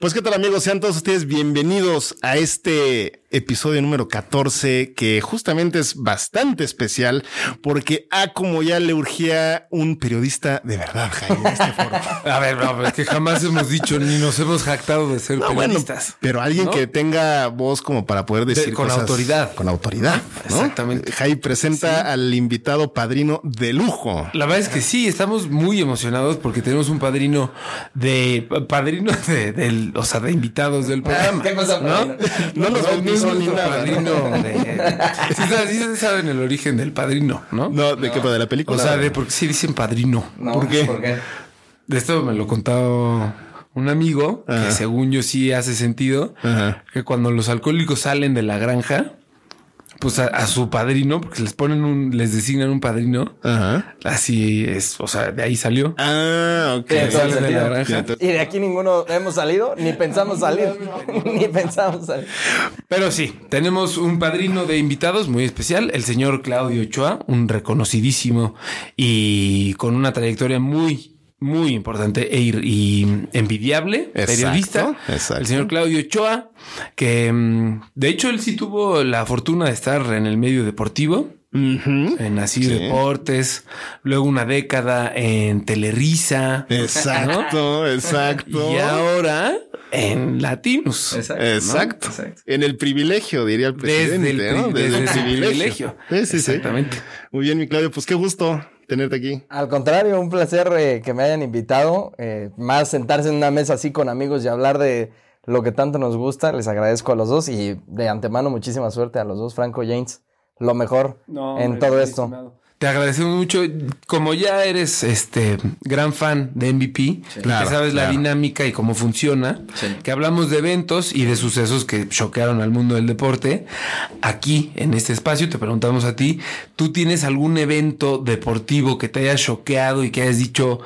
Pues qué tal amigos, sean todos ustedes bienvenidos a este episodio número 14 que justamente es bastante especial porque a como ya le urgía un periodista de verdad, Jaime, este foro. A ver, no, es que jamás hemos dicho ni nos hemos jactado de ser No, bueno, periodistas. pero alguien ¿no? que tenga voz como para poder decir con cosas autoridad. Con autoridad. Exactamente. Jai presenta al invitado padrino de lujo. La verdad es que sí, estamos muy emocionados porque tenemos un padrino de padrino de, del, o sea, de invitados del programa. ¿Qué pasa, ¿no? No nos nuestro nada. padrino de- sí, saben- sí saben el origen del padrino, ¿no? No, ¿de qué? ¿De la O película? sea, de por qué sí dicen padrino. No, ¿Por qué? ¿Por qué? De esto me lo contó un amigo Ajá. que según yo sí hace sentido Ajá. que cuando los alcohólicos salen de la granja, pues a, a su padrino, porque les ponen un, les designan un padrino, Ajá. así es, o sea, de ahí salió. Ah, ok. De la. Y de aquí ninguno hemos salido, ni pensamos salir. ni pensamos salir. Pero sí, tenemos un padrino de invitados muy especial, el señor Claudio Ochoa, un reconocidísimo y con una trayectoria muy, muy importante e ir- y envidiable Exacto, periodista. exacto. El señor Claudio Ochoa, que mm, de hecho él sí tuvo la fortuna de estar en el medio deportivo. En Así Sí. Deportes, luego una década en Telerisa. Exacto, exacto. Y ahora en Latinos. Exacto. ¿no? Exacto. En el privilegio, diría el Desde presidente. el pri- ¿no? desde privilegio. Sí, sí, sí. Exactamente. Muy bien, mi Claudio. Pues qué gusto tenerte aquí. Al contrario, un placer eh, que me hayan invitado. eh, más sentarse en una mesa así con amigos y hablar de lo que tanto nos gusta. Les agradezco a los dos y de antemano muchísima suerte a los dos, Franco James. Lo mejor en todo esto. Te agradecemos mucho. Como ya eres este gran fan de MVP, Claro, que sabes la dinámica y cómo funciona, que hablamos de eventos y de sucesos que choquearon al mundo del deporte. Aquí, en este espacio, te preguntamos a ti, ¿tú tienes algún evento deportivo que te haya choqueado y que hayas dicho,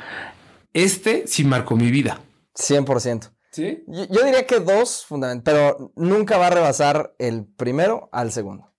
este sí marcó mi vida? 100%. ¿Sí? Yo, yo diría que dos, fundamentalmente, pero nunca va a rebasar el primero al segundo.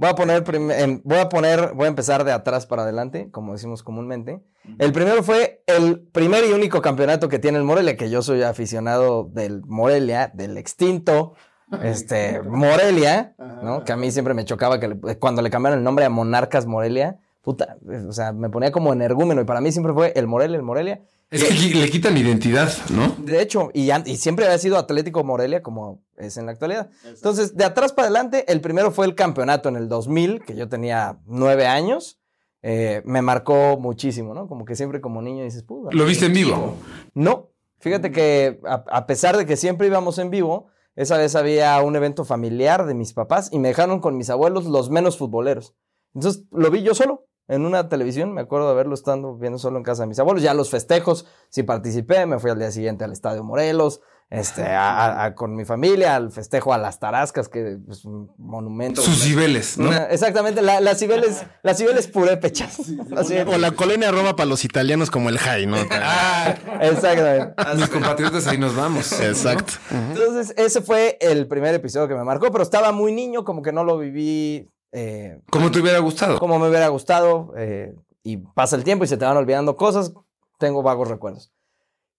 Voy a poner, em, voy a poner, voy a empezar de atrás para adelante, como decimos comúnmente. El primero fue el primer y único campeonato que tiene el Morelia, que yo soy aficionado del Morelia, del extinto, este, Morelia, ¿no? Que a mí siempre me chocaba que le- cuando le cambiaron el nombre a Monarcas Morelia, puta, o sea, me ponía como energúmeno y para mí siempre fue el Morelia, el Morelia. Es que le quitan identidad, ¿no? De hecho, y, y siempre había sido Atlético Morelia como es en la actualidad. Entonces, de atrás para adelante, el primero fue el campeonato en el 2000, que yo tenía nueve años. Eh, me marcó muchísimo, ¿no? Como que siempre como niño dices, puta. ¿Lo viste en vivo? No, fíjate que a, a pesar de que siempre íbamos en vivo, esa vez había un evento familiar de mis papás y me dejaron con mis abuelos los menos futboleros. Entonces lo vi yo solo en una televisión, me acuerdo de verlo estando viendo solo en casa de mis abuelos. Ya los festejos, sí participé, me fui al día siguiente al Estadio Morelos, este, a- a- a- con mi familia, al festejo a las Tarascas, que es un monumento. Sus niveles, ¿no? Una- exactamente, la- las cibeles, las cibeles purépechas. Es. O la colonia Roma para los italianos como el Jai, ¿no? Ah, Exactamente. mis compatriotas ahí nos vamos. Exacto. Entonces, ese fue el primer episodio que me marcó, pero estaba muy niño, como que no lo viví eh, ¿Cómo te hubiera gustado? como me hubiera gustado. eh, y pasa el tiempo y se te van olvidando cosas. Tengo vagos recuerdos.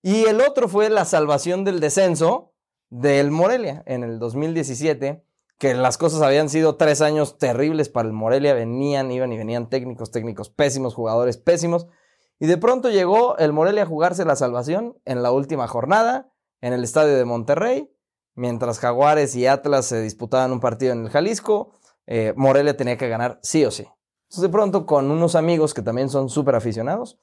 Y el otro fue la salvación del descenso del Morelia en el 2017, que las cosas habían sido tres años terribles para el Morelia. Venían, iban y venían técnicos, técnicos pésimos, jugadores pésimos. Y de pronto llegó el Morelia a jugarse la salvación en la última jornada en el estadio de Monterrey, mientras Jaguares y Atlas se disputaban un partido en el Jalisco. Eh, Morelia tenía que ganar sí o sí. Entonces de pronto con unos amigos que también son súper aficionados,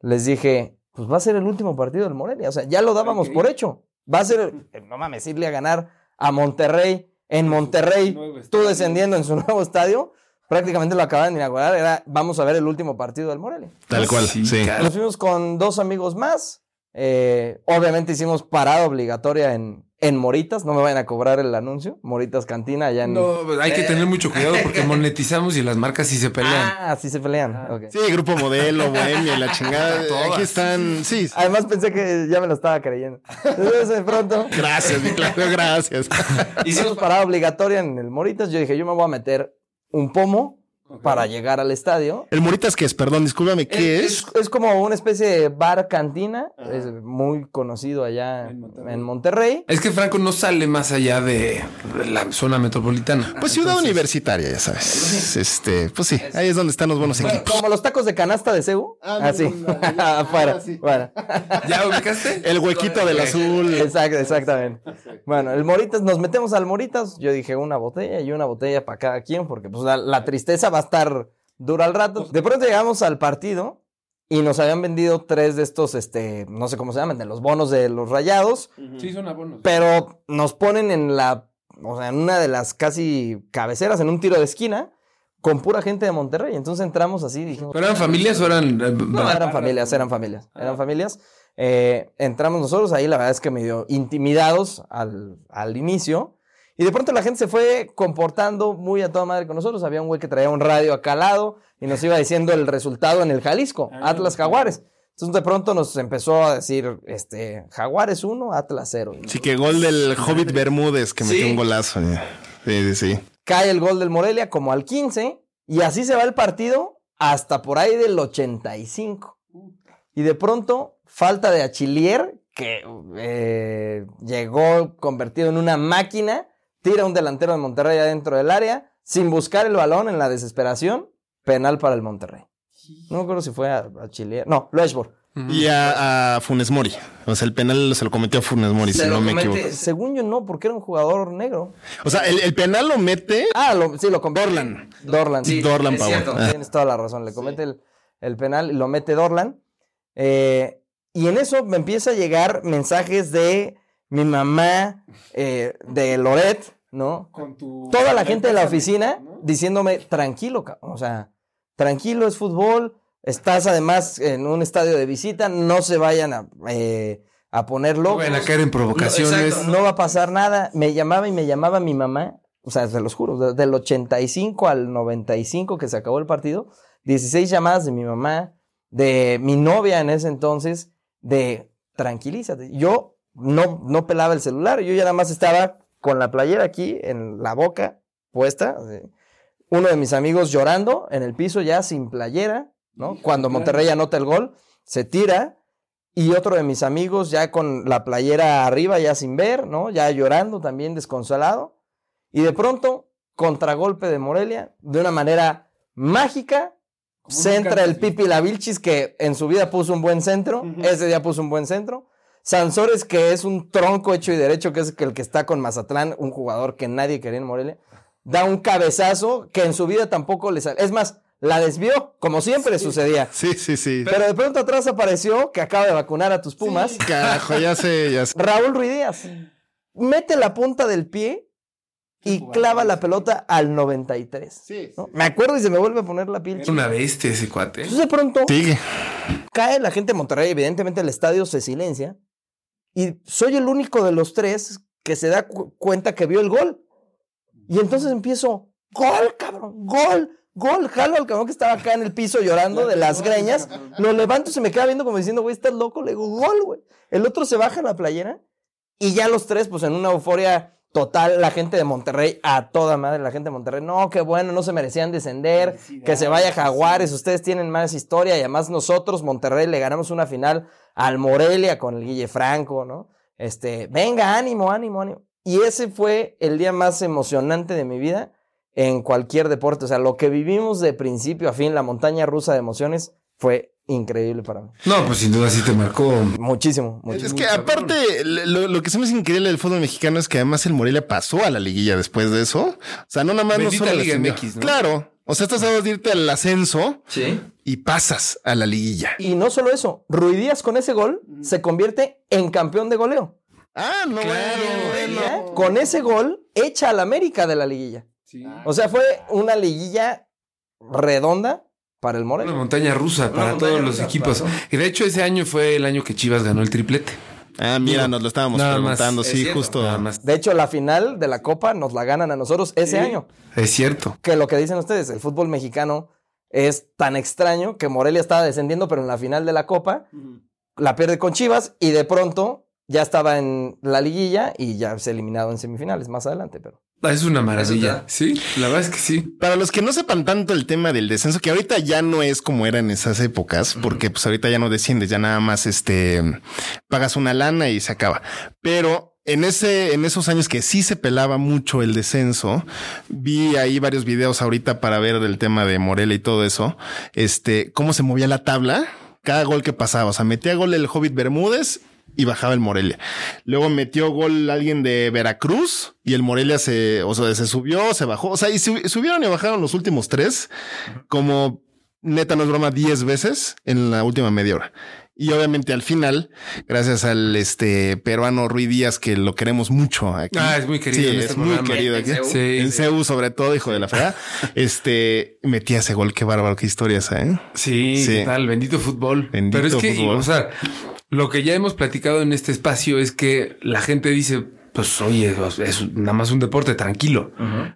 les dije, pues va a ser el último partido del Morelia. O sea, ya lo dábamos por hecho. Va a ser, eh, no mames, irle a ganar a Monterrey, en Monterrey, tú descendiendo en su nuevo estadio. Prácticamente lo acaban de inaugurar, era, vamos a ver el último partido del Morelia. Tal cual, Sí. Nos fuimos con dos amigos más. Eh, obviamente hicimos parada obligatoria en, en Moritas. No me vayan a cobrar el anuncio. Moritas Cantina allá en... No, hay que tener mucho cuidado porque monetizamos y las marcas sí se pelean. Ah, sí se pelean. ok. Sí, grupo modelo, bohemia, y la chingada. Todas. Aquí están. Sí. Además pensé que ya me lo estaba creyendo. Entonces de pronto Gracias, mi Claudio, gracias. hicimos parada obligatoria en el Moritas. Yo dije, yo me voy a meter un pomo para llegar al estadio. El Moritas, ¿qué es? Perdón, discúlpame, ¿qué es? Es como una especie de bar cantina, es muy conocido allá en Monterrey. Es que Franco no sale más allá de la zona metropolitana. Pues ciudad universitaria, ya sabes. Este, pues sí, ahí es donde están los buenos equipos. Como los tacos de canasta de Cebu. Así. Afuera. Bueno. ¿Ya ubicaste? El huequito del azul. Exacto, exactamente. Bueno, el Moritas, nos metemos al Moritas. Yo dije una botella y una botella para cada quien, porque pues la, la tristeza va a estar dura al rato. De pronto llegamos al partido y nos habían vendido tres de estos, este, no sé cómo se llaman, de los bonos de los rayados. Sí, son abonos. pero nos ponen en la, o sea, en una de las casi cabeceras, en un tiro de esquina, con pura gente de Monterrey. Entonces entramos así y dijimos, ¿Pero eran familias o eran.? eh, no, eran familias, eran familias, eran familias. Eh, entramos nosotros ahí, la verdad es que medio intimidados al, al inicio. Y de pronto la gente se fue comportando muy a toda madre con nosotros. Había un güey que traía un radio acá al lado y nos iba diciendo el resultado en el Jalisco, Atlas Jaguares. Entonces de pronto nos empezó a decir, este, Jaguares 1, Atlas 0. Sí, que gol del Hobbit Bermúdez que metió un golazo. Sí, sí, sí. Cae el gol del Morelia como al 15 y así se va el partido hasta por ahí del 85. Y de pronto, falta de Achillier, que eh, llegó convertido en una máquina, tira un delantero de Monterrey adentro del área, sin buscar el balón en la desesperación, penal para el Monterrey. No me acuerdo si fue a, Achillier. No, Loeshborg. Y a, a Funes Mori. O sea, el penal se lo cometió a Funes Mori, si no me equivoco. Según yo no, porque era un jugador negro. O sea, el, el penal lo mete. Ah, lo- sí, lo comete. Dorlan. Dorlan. Sí, Dorlan Pavón. Ah. Tienes toda la razón. Le comete el, el penal y lo mete Dorlan. Eh, y en eso me empieza a llegar mensajes de mi mamá, eh, de Loret, ¿no? Toda la gente de la oficina diciéndome, tranquilo, cabrón, o sea, tranquilo, es fútbol, estás además en un estadio de visita, no se vayan a, eh, a poner No locos. vayan a caer en provocaciones. No va a pasar nada. Me llamaba y me llamaba mi mamá. O sea, se los juro, de- del 85 al 95 que se acabó el partido, 16 llamadas de mi mamá, de mi novia en ese entonces, de tranquilízate. Yo no, no pelaba el celular, yo ya nada más estaba con la playera aquí en la boca puesta. Uno de mis amigos llorando en el piso ya sin playera, ¿no? Cuando Monterrey anota el gol, se tira y otro de mis amigos ya con la playera arriba, ya sin ver, ¿no? Ya llorando también, desconsolado. Y de pronto, contragolpe de Morelia, de una manera mágica, centra el Pipi Lavilchis, que en su vida puso un buen centro, ese día puso un buen centro. Sansores, que es un tronco hecho y derecho, que es el que está con Mazatlán, un jugador que nadie quería en Morelia, da un cabezazo que en su vida tampoco le sale. Es más, la desvió, como siempre sucedía. Sí, sí, sí. Pero de pronto atrás apareció que acaba de vacunar a tus Pumas. Carajo, ya sé, ya sé. Raúl Ruiz Díaz. Mete la punta del pie y clava la pelota al 93. ¿no? Me acuerdo y se me vuelve a poner la piel. Es una bestia ese cuate. Entonces de pronto Sigue. cae la gente de Monterrey, evidentemente el estadio se silencia y soy el único de los tres que se da cu- cuenta que vio el gol. Y entonces empiezo, gol, cabrón, gol, gol, jalo al cabrón que estaba acá en el piso llorando de las greñas, lo levanto y se me queda viendo como diciendo, güey, estás loco, le digo, gol, güey. El otro se baja la playera y ya los tres, pues en una euforia total, la gente de Monterrey, a toda madre, la gente de Monterrey, no, qué bueno, no se merecían descender, que se vaya Jaguares, ustedes tienen más historia y además nosotros, Monterrey, le ganamos una final al Morelia con el Guille Franco, ¿no? Este, venga, ánimo, ánimo, ánimo. Y ese fue el día más emocionante de mi vida en cualquier deporte. O sea, lo que vivimos de principio a fin, la montaña rusa de emociones, fue increíble para mí. No, pues sin duda sí te marcó. Muchísimo, muchísimo. Es que aparte, lo, lo que se me hace increíble del fútbol mexicano es que además el Morelia pasó a la liguilla después de eso. O sea, no nada más no solo Liga. MX, ¿no? Claro. O sea, estás a dos de irte al ascenso Sí. y pasas a la liguilla. Y no solo eso, Ruidías con ese gol se convierte en campeón de goleo. Ah, no, bueno, Ruidías, bueno. Con ese gol echa al América de la liguilla. O sea, fue una liguilla redonda, para el Una Morelia. montaña rusa para montaña todos los equipos. Y de hecho, ese año fue el año que Chivas ganó el triplete. Ah, mira, nos lo estábamos Nada más. preguntando. Es Sí, cierto. justo. Nada más. De hecho, la final de la Copa nos la ganan a nosotros ese año. Es cierto. Que lo que dicen ustedes, el fútbol mexicano es tan extraño que Morelia estaba descendiendo, pero en la final de la Copa la pierde con Chivas y de pronto ya estaba en la liguilla y ya se ha eliminado en semifinales más adelante, pero Es una maravilla. Sí, la verdad es que sí. Para los que no sepan tanto el tema del descenso, que ahorita ya no es como era en esas épocas, porque pues ahorita ya no desciendes, ya nada más este pagas una lana y se acaba. Pero en ese, en esos años que sí se pelaba mucho el descenso, vi ahí varios videos ahorita para ver el tema de Morelia y todo eso. Este, cómo se movía la tabla, cada gol que pasaba. O sea, metía gol el Hobbit Bermúdez y bajaba el Morelia. Luego metió gol alguien de Veracruz y el Morelia se, o sea, se subió, se bajó. O sea, y sub- subieron y bajaron los últimos tres, como neta, no es broma, 10 veces en la última media hora. Y obviamente al final, gracias al este peruano Rui Díaz, que lo queremos mucho aquí. Ah, es muy querido Sí, en es este muy programa. querido En aquí. CU. Sí. En CEU, sobre todo, hijo de la fregada. este metía ese gol. Qué bárbaro, qué historias, ¿eh? Sí, Sí. ¿qué tal? Bendito fútbol. Bendito Pero es que, fútbol. o sea, lo que ya hemos platicado en este espacio es que la gente dice, pues oye, es nada más un deporte tranquilo.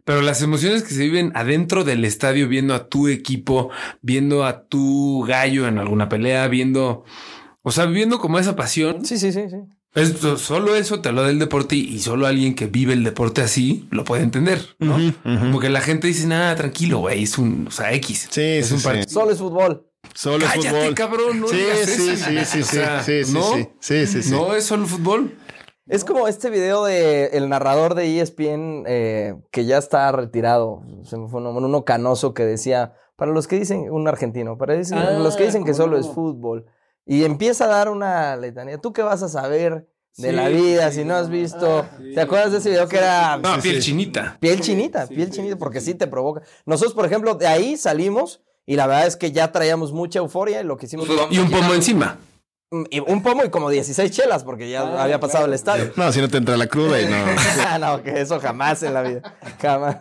Pero las emociones que se viven adentro del estadio, viendo a tu equipo, viendo a tu gallo en alguna pelea, viendo, o sea, viviendo como esa pasión. sí, sí, sí, sí. Esto, solo eso te lo da el deporte y, solo alguien que vive el deporte así lo puede entender, ¿no? Como que la gente dice, nada, tranquilo, güey, es un, o sea, X. Sí, es sí, un sí. Solo es fútbol. Solo es Cállate, fútbol. cabrón, no sí, digas sí, eso. sí, sí, O sí, sea, sí, sí, ¿no? sí, sí, sí, sí. No es solo fútbol. Es como este video de el narrador de ESPN eh, que ya está retirado. Se me fue un nombre, uno canoso que decía, para los que dicen, un argentino, para decir- Ah, los que dicen que solo no. es fútbol. Y empieza a dar una letanía. ¿Tú qué vas a saber de Sí, la vida sí, si no has visto? Ah, sí. ¿Te acuerdas de ese video que era No, piel sí. chinita. piel chinita? sí, piel sí, chinita, porque sí. sí te provoca. Nosotros, por ejemplo, de ahí salimos y la verdad es que ya traíamos mucha euforia y lo que hicimos fue Y un pomo encima. Y un pomo y como 16 chelas porque ya Ah, había pasado el estadio. No, si no te entra la cruda y no. Ah, no, que eso jamás en la vida. Jamás.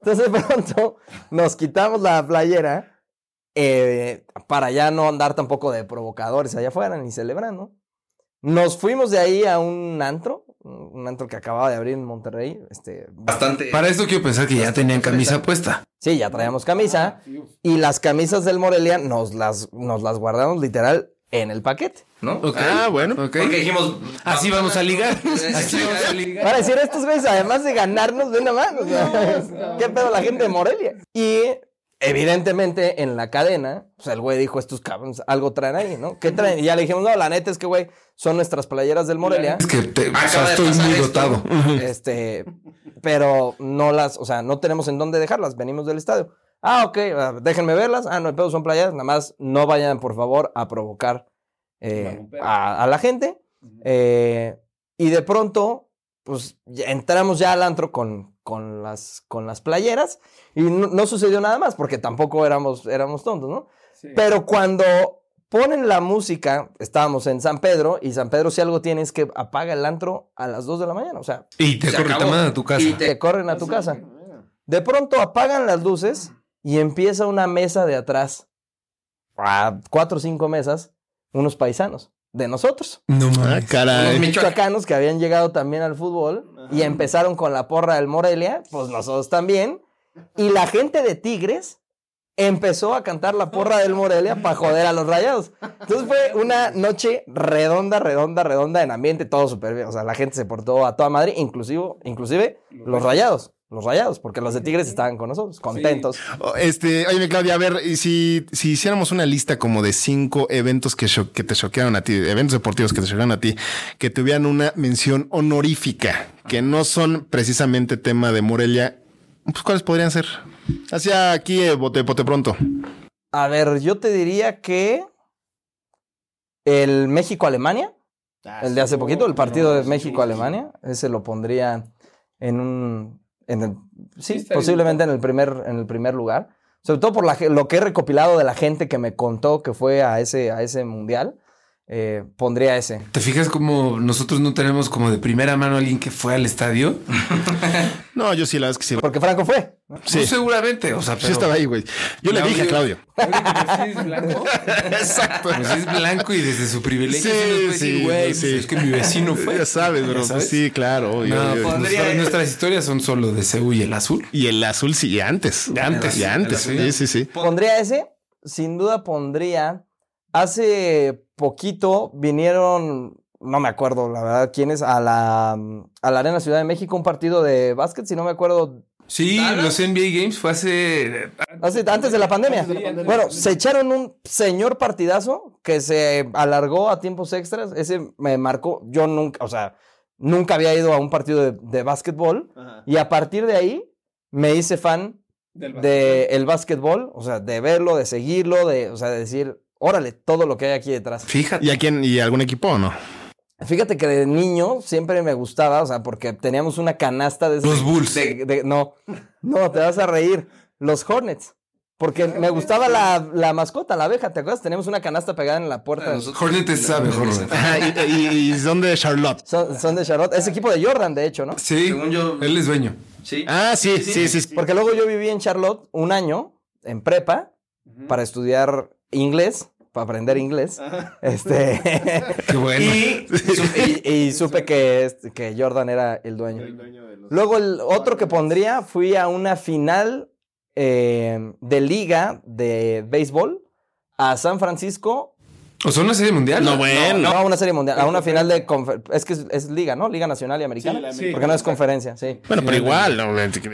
Entonces, de pronto, nos quitamos la playera eh, para ya no andar tampoco de provocadores allá afuera ni celebrando. Nos fuimos de ahí a un antro, un antro que acababa de abrir en Monterrey. Este, Bastante. Para esto quiero pensar que ya tenían camisa puesta. sí, ya traíamos camisa. Y las camisas del Morelia nos las, nos las guardamos literal en el paquete, ¿no? Ah, bueno. Porque dijimos. Así vamos a ligar. Así vamos a Para ligar. decir, estos güeyes, además de ganarnos, ven nada más. o sea, ¿Qué pedo la gente de Morelia? Y evidentemente en la cadena, pues el güey dijo, estos cabrones algo traen ahí, ¿no? ¿Qué traen? Y ya le dijimos, no, la neta es que, güey, son nuestras playeras del Morelia. Es que te- o sea, de estoy muy esto. dotado. Este, pero no las, o sea, no tenemos en dónde dejarlas, venimos del estadio. Ah, ok, ah, déjenme verlas. Ah, no pedo, son playeras. Nada más no vayan, por favor, a provocar eh, a, a la gente. Eh, y de pronto, pues entramos ya al antro con, con, las, con las playeras y no, no sucedió nada más porque tampoco éramos, éramos tontos, ¿no? Pero cuando ponen la música, estábamos en San Pedro y San Pedro si algo tiene es que apaga el antro a las 2 de la mañana, o sea, Y te Se corre, te acabó. mandan a tu casa. Y te corren a tu casa. De pronto apagan las luces y empieza una mesa de atrás, a cuatro o cinco mesas, unos paisanos de nosotros. No Ah, mames. caray. Los Michoacanos que habían llegado también al fútbol y empezaron con la porra del Morelia, pues nosotros también. Y la gente de Tigres empezó a cantar la porra del Morelia para joder a los rayados. Entonces fue una noche redonda, redonda, redonda en ambiente, todo súper bien. O sea, la gente se portó a toda madre, inclusive, inclusive los rayados. Los rayados, porque los de Tigres estaban con nosotros, contentos. Oh, Este, oye, Claudia, a ver, y si, si hiciéramos una lista como de cinco eventos que, te choquearon a ti, eventos deportivos que te choquearon a ti, que tuvieran una mención honorífica, que no son precisamente tema de Morelia, pues ¿cuáles podrían ser? Hacia aquí, eh, bote, bote pronto. A ver, yo te diría que el México-Alemania, el de hace poquito, el partido de México-Alemania, ese lo pondría en un, en el- sí, posiblemente en el primer, en el primer lugar. Sobre todo por la lo que he recopilado de la gente que me contó que fue a ese, a ese mundial. Eh, pondría ese. ¿Te fijas como nosotros no tenemos como de primera mano a alguien que fue al estadio? No, yo sí, la verdad es que sí. Porque Franco fue. Sí. Pues seguramente, o sea, Sí pero... estaba ahí, güey. Yo le dije a Claudio. es blanco. Exacto. Pues es blanco y desde su privilegio Sí, sí, sí, güey, sí. pues es que mi vecino fue. Ya sabes, bro. ¿Ya Pues sabes? sí, claro. obvio, No, obvio. pues nuestra- nuestras historias son solo de Seúl y el azul. Y el azul sí, y antes. Antes. Y antes. Sí, sí, sí. Pondría ese. Sin duda pondría. Hace poquito vinieron, no me acuerdo la verdad quiénes, a la, a la Arena Ciudad de México, un partido de básquet, si no me acuerdo. Sí, los NBA Games fue hace... hace- antes de la pandemia. Bueno, se echaron un señor partidazo que se alargó a tiempos extras. Ese me marcó. Yo nunca, o sea, nunca había ido a un partido de, de básquetbol. Y a partir de ahí me hice fan de el básquetbol, o sea, de verlo, de seguirlo, de, o sea, de decir, órale, todo lo que hay aquí detrás. Fíjate. ¿Y a quién? ¿Y algún equipo o no? Fíjate que de niño siempre me gustaba, o sea, porque teníamos una canasta de... Los Bulls. de- de- no, no, te vas a reír. Los Hornets. Porque me gustaba la, la mascota, la abeja, ¿te acuerdas? Teníamos una canasta pegada en la puerta. Hornets sabe, Hornets. Y, y- y son de Charlotte. Son, son de Charlotte. Es equipo de Jordan, de hecho, ¿no? Sí, Según yo- él es dueño. Sí. Ah, sí, sí, sí. sí. Porque luego yo viví en Charlotte un año, en prepa, para estudiar inglés, para aprender inglés. Este. Qué bueno. y, y- y supe que, que Jordan era el dueño. Luego el otro que pondría, fui a una final eh, de liga de béisbol a San Francisco. ¿O son una serie mundial? No, bueno. No, a una serie mundial, a una final de... confer- Es que es, es liga, ¿no? Liga Nacional y Americana. Porque no es conferencia, sí. Bueno, pero igual. no,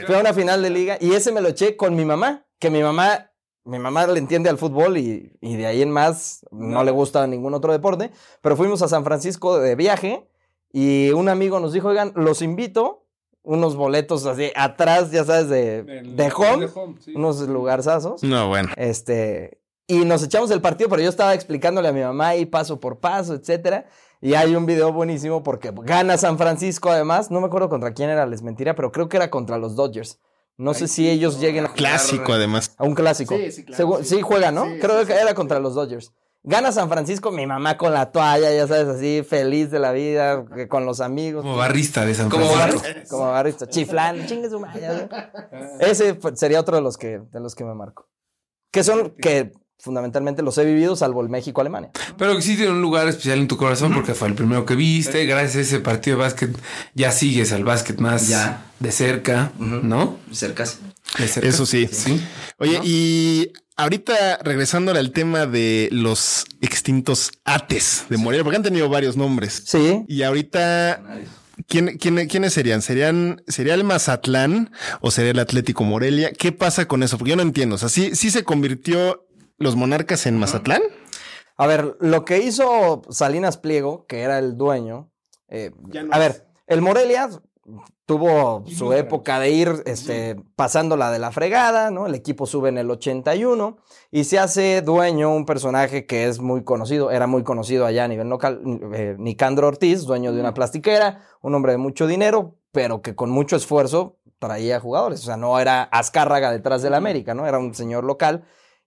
Fue a una final de liga y ese me lo eché con mi mamá, que mi mamá, mi mamá le entiende al fútbol y, y de ahí en más no le gusta ningún otro deporte, pero fuimos a San Francisco de viaje y un amigo nos dijo, oigan, los invito, unos boletos así atrás, ya sabes, de, de home, unos lugarzazos, No, bueno. este, y nos echamos el partido, pero yo estaba explicándole a mi mamá ahí paso por paso, etcétera. Y hay un video buenísimo porque gana San Francisco además. No me acuerdo contra quién era, les mentira, pero creo que era contra los Dodgers. No sé si ellos lleguen a jugar Clásico, además. a un clásico. Sí, sí, claro, sí. sí juega, ¿no? Sí, creo sí, que era contra los Dodgers. Gana San Francisco, mi mamá con la toalla, ya sabes, así, feliz de la vida, que con los amigos. Como barrista de San Como Francisco. Como barrista, chiflando, chingue su madre. Ese sería otro de los que, de los que me marco. Que son, que fundamentalmente los he vivido, salvo el México-Alemania. Pero que sí tiene un lugar especial en tu corazón porque fue el primero que viste. Gracias a ese partido de básquet ya sigues al básquet más Ya. de cerca, ¿no? Cercas. De cerca. Eso sí. Sí. Oye, y ahorita regresándole al tema de los extintos ates de Morelia, porque han tenido varios nombres. Sí. Y ahorita, ¿quién, quién, quiénes serían? ¿Serían, ¿Sería el Mazatlán o sería el Atlético Morelia? ¿Qué pasa con eso? Porque yo no entiendo. O sea, ¿sí, sí se convirtió los monarcas en Mazatlán? A ver, lo que hizo Salinas Pliego, que era el dueño, eh, a ver, el Morelia tuvo su época de ir este, pasándola de la fregada, ¿no? El equipo sube en el 81 y se hace dueño un personaje que es muy conocido, era muy conocido allá a nivel local, eh, Nicandro Ortiz, dueño de una plastiquera, un hombre de mucho dinero, pero que con mucho esfuerzo traía jugadores, o sea, no era Azcárraga detrás del América, ¿no? Era un señor local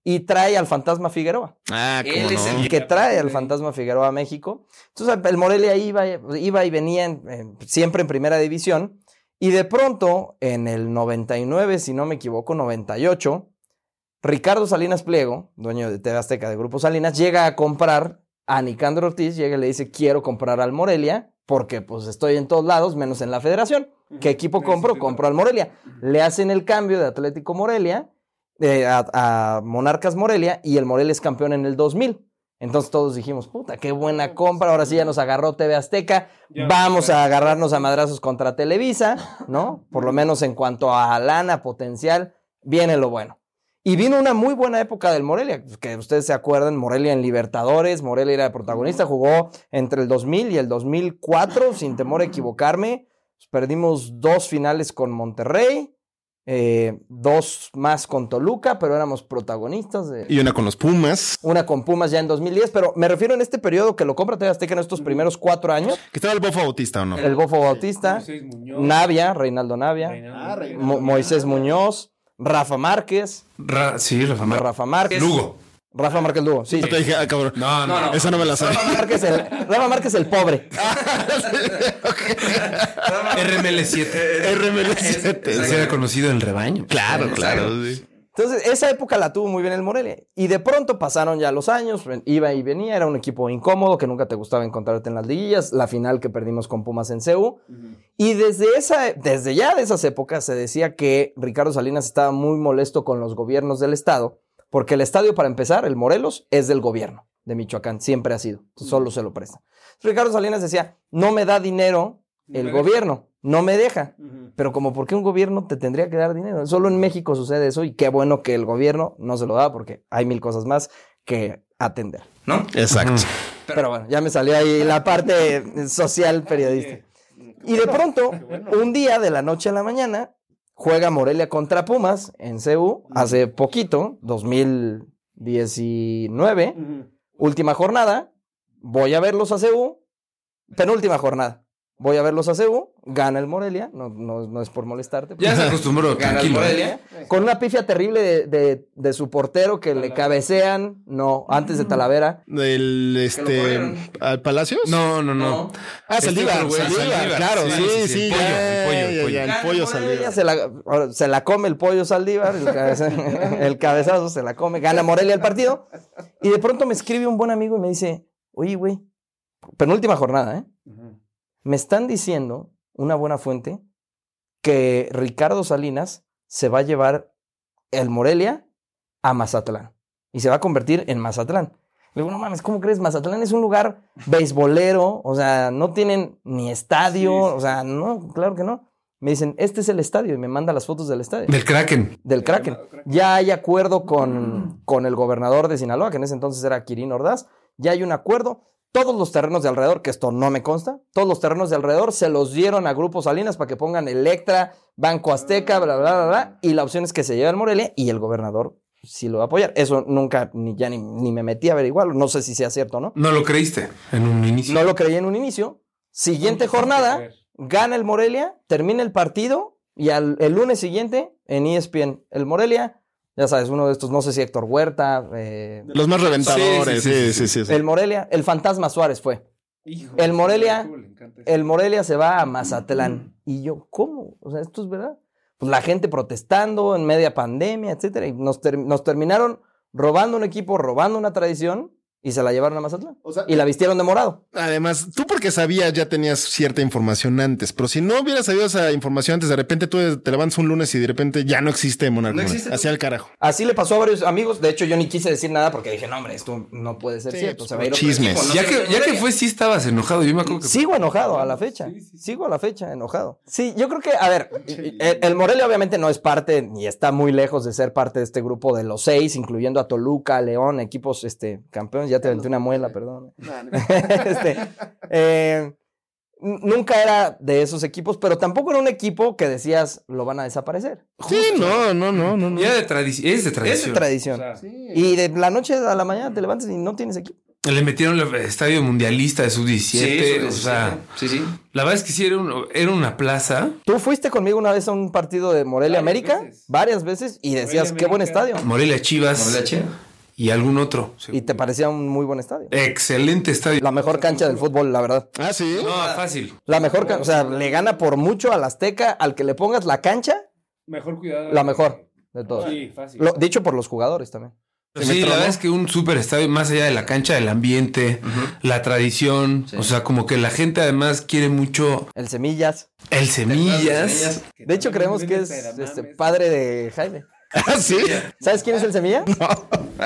y trae al fantasma Figueroa Ah, Él cómo es no. el que trae al fantasma Figueroa a México. Entonces el Morelia iba, iba y venía en- en- siempre en primera división. Y de pronto, en el 99, si no me equivoco, 98, Ricardo Salinas Pliego, dueño de TV Azteca de Grupo Salinas, llega a comprar a Nicandro Ortiz, llega y le dice, quiero comprar al Morelia, porque pues estoy en todos lados, menos en la federación. ¿Qué equipo compro? Compro al Morelia. Le hacen el cambio de Atlético Morelia eh, a, a Monarcas Morelia y el Morelia es campeón en el 2000. Entonces todos dijimos, puta, qué buena compra, ahora sí ya nos agarró TV Azteca, vamos a agarrarnos a madrazos contra Televisa, ¿no? Por lo menos en cuanto a lana potencial, viene lo bueno. Y vino una muy buena época del Morelia, que ustedes se acuerdan, Morelia en Libertadores, Morelia era protagonista, jugó entre el 2000 y el 2004, sin temor a equivocarme, perdimos dos finales con Monterrey, eh, dos más con Toluca, pero éramos protagonistas de, Y una con los Pumas, una con Pumas ya en 2010, pero me refiero en este periodo que lo compra TV Azteca en estos primeros cuatro años. que estaba el Bofo Bautista o no. El Bofo Bautista, Navia, Reinaldo Navia, Mo- Moisés Muñoz, Rafa Márquez, Ra- sí, Rafa Mar- Rafa Márquez, Lugo. Rafa Márquez Lugo, sí. Yo te dije, ah, cabrón. No, no, Esa no me la sabía. Rafa Márquez el, Rafa Márquez el pobre. RML7. RML7. Se era conocido en el rebaño. Claro, claro. sí. Entonces, esa época la tuvo muy bien el Morelia. Y de pronto pasaron ya los años, iba y venía, era un equipo incómodo que nunca te gustaba encontrarte en las liguillas, la final que perdimos con Pumas en CEU. Y desde, esa, desde ya de esas épocas se decía que Ricardo Salinas estaba muy molesto con los gobiernos del Estado, porque el estadio, para empezar, el Morelos, es del gobierno de Michoacán, siempre ha sido, solo se lo presta. Ricardo Salinas decía, no me da dinero el gobierno, no me deja. Pero como, ¿por qué un gobierno te tendría que dar dinero? Solo en México sucede eso y qué bueno que el gobierno no se lo da porque hay mil cosas más que atender, ¿no? Exacto. Pero bueno, ya me salió ahí la parte social periodista. Y de pronto, un día de la noche a la mañana, juega Morelia contra Pumas en CU hace poquito, 2019, última jornada. Voy a verlos a CU, penúltima jornada. Voy a verlos a CU, gana el Morelia, no, no, no es por molestarte. Ya se acostumbró. Gana el tranquilo. Morelia. Con una pifia terrible de, de- de su portero que le cabecean, no, antes de Talavera. Del este al Palacios. No, no, no. Ah, Saldívar, Este Saldívar, Saldívar, claro, sí, sí, sí, sí, sí, el pollo, ya, el pollo, ya, el pollo. ya, el pollo Morelia, Saldívar. se la, se la come el pollo Saldívar, el, cabeza- el cabezazo se la come, gana Morelia el partido. Y de pronto me escribe un buen amigo y me dice, oye, güey, penúltima jornada, ¿eh? Me están diciendo, una buena fuente, que Ricardo Salinas se va a llevar el Morelia a Mazatlán y se va a convertir en Mazatlán. Le digo, no mames, ¿cómo crees? Mazatlán es un lugar beisbolero, o sea, no tienen ni estadio, o sea, no, claro que no. Me dicen, este es el estadio y me manda las fotos del estadio, Del Kraken. del Kraken. Ya hay acuerdo con, con el gobernador de Sinaloa, que en ese entonces era Kirin Ordaz, ya hay un acuerdo. Todos los terrenos de alrededor, que esto no me consta, todos los terrenos de alrededor se los dieron a Grupo Salinas para que pongan Electra, Banco Azteca, bla, bla, bla, bla. Y la opción es que se lleve al Morelia y el gobernador sí lo va a apoyar. Eso nunca, ni, ya ni, ni me metí a averiguarlo. No sé si sea cierto o no. No lo creíste en un inicio. No lo creí en un inicio. Siguiente jornada, gana el Morelia, termina el partido y al, el lunes siguiente en ESPN, el Morelia, ya sabes, uno de estos, no sé si Héctor Huerta, eh, Los más reventadores, Sí, sí, sí, sí, sí. sí. el Morelia, el Fantasma Suárez fue. El Morelia, el Morelia se va a Mazatlán. Y yo, ¿cómo? O sea, esto es verdad. Pues la gente protestando en media pandemia, etcétera. Y nos, ter- nos terminaron robando un equipo, robando una tradición y se la llevaron a Mazatlán. O sea, y la vistieron de morado. Además, tú porque sabías ya tenías cierta información antes, pero si no hubieras sabido esa información antes, de repente tú te levantas un lunes y de repente ya no existe Monarca. Hacia el carajo. Así le pasó a varios amigos. De hecho, yo ni quise decir nada porque dije, no, hombre, esto no puede ser Sí, cierto. pues, Se va a ir otro chismes. no ya, que, ya que fue, sí estabas enojado. Yo me acuerdo que. Sigo enojado a la fecha. Sigo a la fecha enojado. Sí, yo creo que, a ver, el, el Morelia obviamente no es parte, ni está muy lejos de ser parte de este grupo de los seis, incluyendo a Toluca, León, equipos este, campeones. Ya te aventé una muela, perdón. Este, eh, nunca era de esos equipos, pero tampoco era un equipo que decías lo van a desaparecer. Sí, no, no, no, no. no. Ya de tradición. Es de Es tradición. Y de la noche a la mañana te levantas y no tienes equipo. Le metieron el estadio mundialista de sub-17. o sea, sí, sí. la verdad es que sí era, un- era una plaza. Tú fuiste conmigo una vez a un partido de Morelia América, varias veces, y decías, qué buen estadio. Morelia Chivas. Y algún otro. Y te parecía un muy buen estadio. Excelente estadio. La mejor cancha del fútbol, la verdad. Ah, sí. No, fácil. La mejor, o sea, le gana por mucho al Azteca, al que le pongas la cancha, Mejor cuidado. la mejor de todas. Sí, fácil. Lo- dicho por los jugadores también. Sí, la verdad es que un super estadio, más allá de la cancha, el ambiente, la tradición. O sea, como que la gente además quiere mucho El Semillas. el semillas. De hecho, creemos que es este, padre de Jaime. Ah, sí. ¿Sabes quién es el Semilla?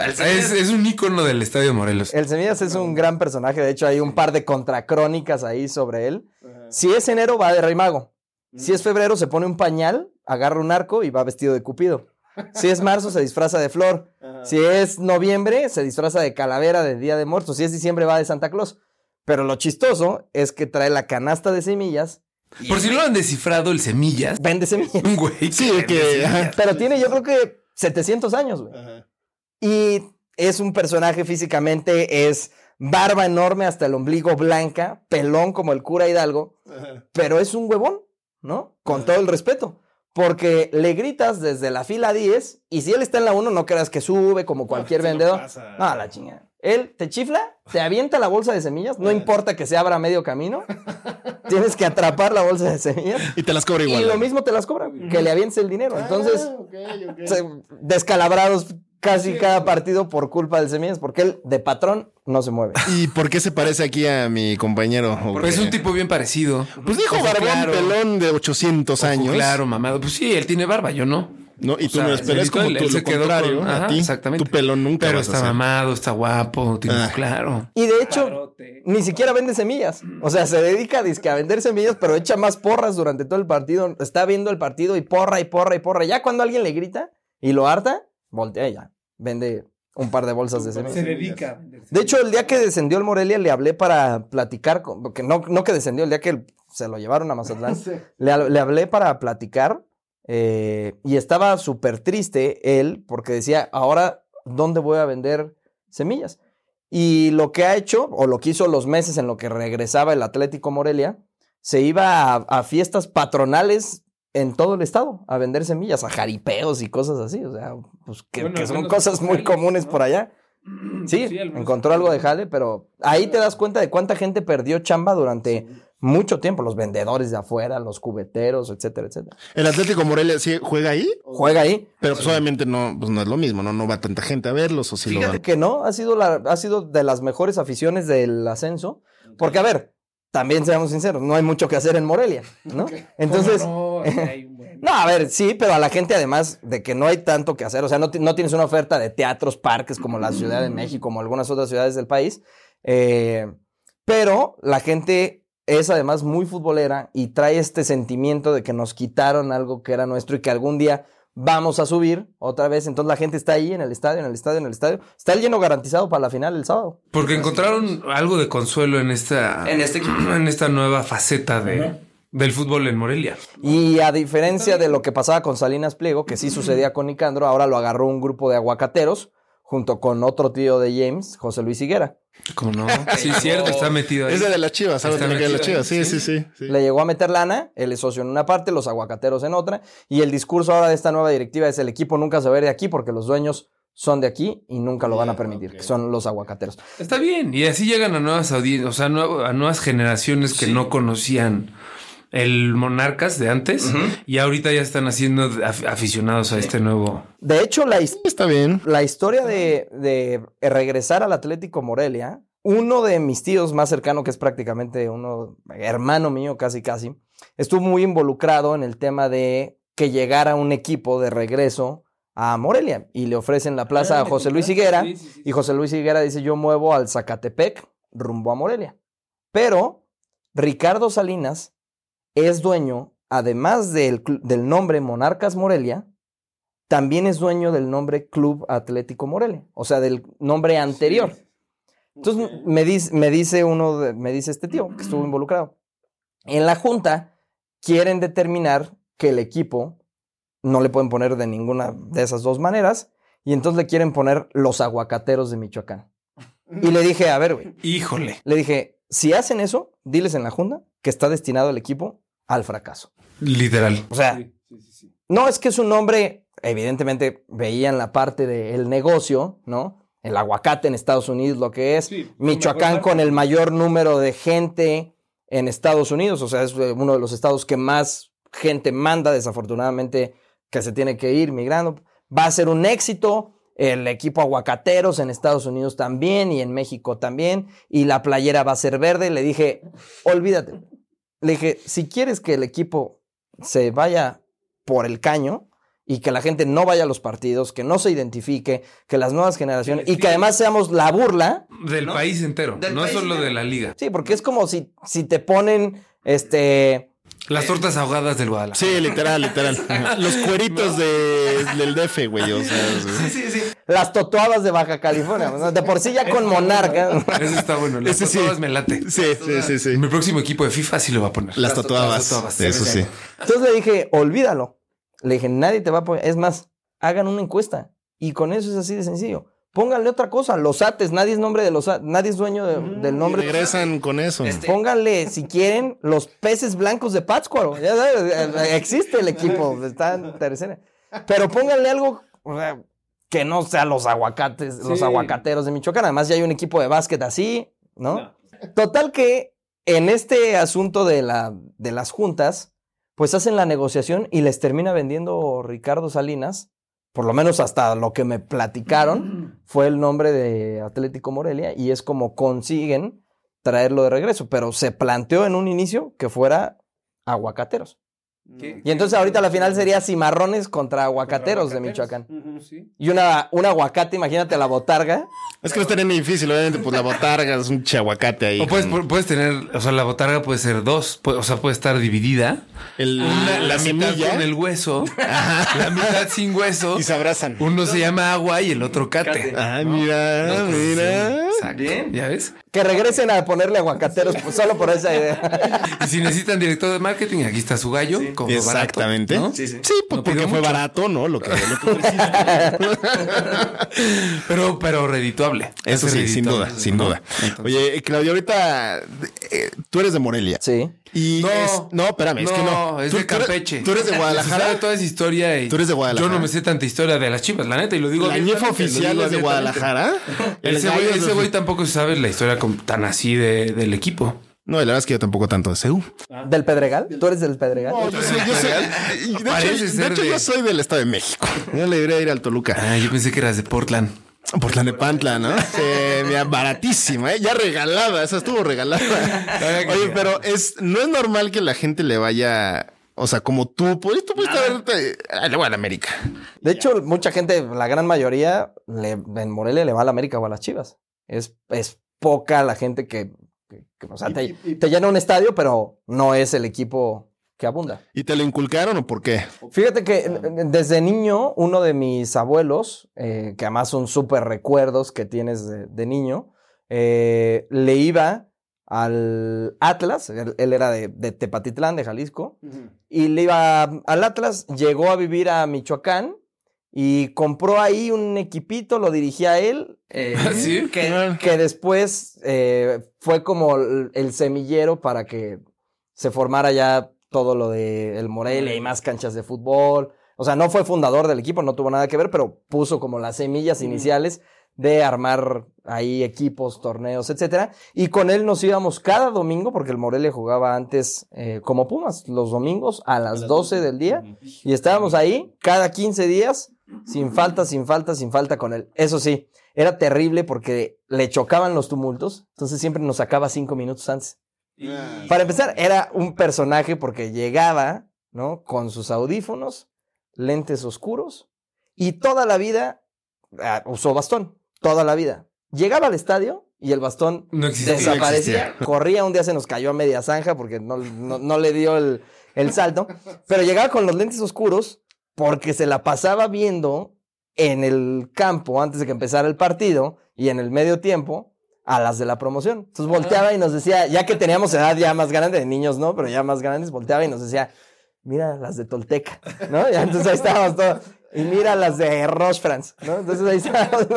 Es, es un ícono del estadio Morelos. El Semillas es un gran personaje. De hecho, hay un par de contracrónicas ahí sobre él. Si es enero, va de Rey Mago. Si es febrero, se pone un pañal, agarra un arco y va vestido de Cupido. Si es marzo, se disfraza de flor. Si es noviembre, se disfraza de calavera de Día de Muertos. Si es diciembre, va de Santa Claus. Pero lo chistoso es que trae la canasta de semillas. Por si no lo han descifrado, el semillas. Vende semillas. Un güey. Sí, que. ajá. Pero tiene, yo creo que 700 años, güey. Y es un personaje físicamente, es barba enorme hasta el ombligo blanca, pelón como el cura Hidalgo, pero es un huevón, ¿no? Con todo el respeto. Porque le gritas desde la fila 10 y si él está en la 1, no creas que sube como cualquier vendedor. No, la chingada. Él te chifla, te avienta la bolsa de semillas, no importa que se abra a medio camino, tienes que atrapar la bolsa de semillas Y te las cobra igual. y lo mismo te las cobra, que le avientes el dinero. Entonces, se- descalabrados casi cada partido por culpa del semillas, porque él de patrón no se mueve. ¿Y por qué se parece aquí a mi compañero? Pues es un tipo bien parecido. Pues dijo Ojo barbón claro, pelón de 800 ojo años. Claro, mamado. Pues sí, él tiene barba, yo no. ¿No? Y O tú sea, no eres, pero es él- como él tú, se lo quedó contrario con- a ti. exactamente. Tu pelón nunca Pero vas a está mamado, está guapo, tiene- Ah. claro. Y de hecho, ni siquiera vende semillas. O sea, se dedica dizque, a vender semillas, pero echa más porras durante todo el partido. Está viendo el partido y porra y porra y porra. Ya cuando alguien le grita y lo harta, voltea ya. Vende un par de bolsas de semillas. dedica. De hecho, el día que descendió el Morelia, le hablé para platicar, con, porque no, no que descendió, el día que se lo llevaron a Mazatlán, le, le hablé para platicar eh, y estaba súper triste él porque decía, ahora, ¿dónde voy a vender semillas? Y lo que ha hecho, o lo que hizo los meses en lo que regresaba el Atlético Morelia, se iba a, a fiestas patronales en todo el estado a vender semillas, a jaripeos y cosas así, o sea, pues que, Bueno, que son cosas muy comunes ¿no? por allá. Sí, algunos encontró algo de jale, pero ahí te das cuenta de cuánta gente perdió chamba durante mucho tiempo, los vendedores de afuera, los cubeteros, etcétera, etcétera. El Atlético Morelia sí juega ahí, Juega ahí. pero pues obviamente no, pues no es lo mismo, ¿no? No va tanta gente a verlos o si lo Fíjate van. que no, ha sido, la, ha sido de las mejores aficiones del ascenso, porque a ver, también seamos sinceros, no hay mucho que hacer en Morelia, ¿no? Entonces, No, sí No, a ver, sí, pero a la gente además de que no hay tanto que hacer, o sea, no, no tienes una oferta de teatros, parques como la Ciudad de México, como algunas otras ciudades del país, eh, pero la gente es además muy futbolera y trae este sentimiento de que nos quitaron algo que era nuestro y que algún día vamos a subir otra vez, entonces la gente está ahí en el estadio, en el estadio, en el estadio, está el lleno garantizado para la final el sábado. Porque encontraron algo de consuelo en esta, En este en esta nueva faceta de, del fútbol en Morelia. Y a diferencia de lo que pasaba con Salinas Pliego, que sí sucedía con Nicandro, ahora lo agarró un grupo de aguacateros junto con otro tío de James, José Luis Higuera. Como no, sí, es cierto, está metido ahí. Es de las chivas, ¿sabes? Ver las chivas. Sí, sí, sí. sí. Le llegó a meter lana, él es socio en una parte, los aguacateros en otra, y el discurso ahora de esta nueva directiva es el equipo nunca se va a ir de aquí porque los dueños son de aquí y nunca lo van a permitir, que son los aguacateros. Está bien, y así llegan a nuevas audiencias, o sea, a nuevas generaciones que no conocían el Monarcas de antes y ahorita ya están haciendo af- aficionados a este nuevo. De hecho, la, Está bien. la historia de, de regresar al Atlético Morelia, uno de mis tíos más cercano, que es prácticamente uno, hermano mío casi casi, estuvo muy involucrado en el tema de que llegara un equipo de regreso a Morelia y le ofrecen la plaza a José Luis Higuera y José Luis Higuera dice yo muevo al Zacatepec rumbo a Morelia. Pero Ricardo Salinas es dueño, además del, nombre Monarcas Morelia, también es dueño del nombre Club Atlético Morelia, o sea, del nombre anterior. Entonces me, dice, me dice uno, de- me dice este tío que estuvo involucrado. En la junta quieren determinar que el equipo no le pueden poner de ninguna de esas dos maneras y entonces le quieren poner los aguacateros de Michoacán. Y le dije, a ver, güey, Híjole. le dije, si hacen eso, diles en la junta que está destinado el equipo al fracaso. Literal. O sea, no es que es un nombre, evidentemente veían la parte del negocio, ¿no? El aguacate en Estados Unidos, lo que es. Michoacán con el mayor número de gente en Estados Unidos, o sea, es eh, uno de los estados que más gente manda, desafortunadamente, que se tiene que ir migrando. Va a ser un éxito. El equipo aguacateros en Estados Unidos también y en México también. Y la playera va a ser verde. Le dije, olvídate. Le dije, si quieres que el equipo se vaya por el caño y que la gente no vaya a los partidos, que no se identifique, que las nuevas generaciones y que además seamos la burla. Del país entero, Del no país solo entero. de la liga. Sí, porque es como si, si te ponen este Las tortas ahogadas del Guadalajara. Sí, literal, literal. Los cueritos de, del DF, güey. O sea, sí. Las totoadas de Baja California. ¿no? De por sí ya con Monarca. Ese está bueno. Las Ese sí. tatuadas me late. Sí, sí, sí, sí. Mi próximo equipo de FIFA sí lo va a poner. Las tatuabas. tatuabas. Eso sí. Entonces le dije, olvídalo. Le dije, nadie te va a apoyar. Es más, hagan una encuesta. Y con eso es así de sencillo. Pónganle otra cosa, los ates, nadie es nombre de los a- nadie es dueño de- del nombre. Regresan con eso. Pónganle, si quieren, los peces blancos de Pátzcuaro. Ya sabes, eh, existe el equipo, está en tercera. Pero pónganle algo o sea, que no sea los aguacates, los aguacateros de Michoacán. Además, ya hay un equipo de básquet así, ¿no? Total que en este asunto de, la, de las juntas, pues hacen la negociación y les termina vendiendo Ricardo Salinas, por lo menos hasta lo que me platicaron, fue el nombre de Atlético Morelia y es como consiguen traerlo de regreso, pero se planteó en un inicio que fuera aguacateros. Y entonces ahorita la final sería cimarrones contra aguacateros de Michoacán. Y una, un aguacate, imagínate la botarga. Es que no estaría ni difícil, obviamente, pues la botarga es un chiaguacate ahí. O puedes, con puedes tener, o sea, la botarga puede ser dos, o sea, puede estar dividida. el- Una- la, la mitad semilla con el hueso, la mitad sin hueso. y se abrazan. Uno se llama agua y el otro cate. Ah, mira, Dos cosas mira. Exacto. ¿Ya ves? Que regresen a ponerle aguacateros pues, solo por esa idea. Y si necesitan director de marketing, aquí está su gallo. Barato, Exactamente. ¿no? Sí, pues No porque fue mucho. barato, ¿no? Lo que, lo que. Pero, pero redituable. Eso Es sí, sin duda, sin duda. Oye, Claudio, ahorita eh, tú eres de Morelia. Sí. Y No, es- no, espérame, es que no. es Tú- de Campeche. Tú eres de Se sabe Guadalajara. toda esa historia. y Tú eres de Guadalajara. Yo no me sé tanta historia de las chivas, la neta, y lo digo La ñefa oficial es de. Guadalajara. El Ese güey, tampoco sabe la historia tan así de- del equipo. No, la verdad es que yo tampoco tanto de CEU. ¿Del Pedregal? ¿Tú eres del Pedregal? No, yo soy, yo soy. y De hecho, de de- yo soy del Estado de México. Yo le debería ir al Toluca. Ah, yo pensé que eras de Portland. Por la Nepantla, ¿no? Sí, mira, baratísima, ¿eh? Ya regalada, esa estuvo regalada. Oye, pero es, no es normal que la gente le vaya, o sea, como tú, pues tú pudiste haberte, ah, le voy a la América. De hecho, mucha gente, la gran mayoría, le- en Morelia le va a la América o a las Chivas. Es, es poca la gente que, que- que, o sea, te, te llena un estadio, pero no es el equipo que abunda. ¿Y te lo inculcaron o por qué? Fíjate que eh, desde niño, uno de mis abuelos, eh, que además son súper recuerdos que tienes de, de niño, eh, le iba al Atlas, él, él era de, de Tepatitlán, de Jalisco, y le iba al Atlas, llegó a vivir a Michoacán y compró ahí un equipito, lo dirigía él, eh, ¿Ah, sí? que, que después eh, fue como el, el semillero para que se formara ya todo lo de el Morelia y más canchas de fútbol. O sea, no fue fundador del equipo, no tuvo nada que ver, pero puso como las semillas iniciales de armar ahí equipos, torneos, etcétera. Y con él nos íbamos cada domingo, porque el Morelia jugaba antes eh, como Pumas, los domingos a las 12 del día. Y estábamos ahí cada 15 días, sin falta, sin falta, sin falta con él. Eso sí, era terrible porque le chocaban los tumultos, entonces siempre nos sacaba cinco minutos antes. Para empezar, era un personaje porque llegaba, ¿no? Con sus audífonos, lentes oscuros y toda la vida ah, usó bastón, toda la vida. Llegaba al estadio y el bastón No existía. desaparecía. Corría, un día se nos cayó a media zanja porque no, no- no le dio el, el salto, pero llegaba con los lentes oscuros porque se la pasaba viendo en el campo antes de que empezara el partido y en el medio tiempo a las de la promoción. Entonces volteaba y nos decía, ya que teníamos edad ya más grande, de niños no, pero ya más grandes, volteaba y nos decía, mira las de Tolteca, ¿no? Y entonces ahí estábamos todos. Y mira las de Roche France, ¿no? Entonces ahí estábamos.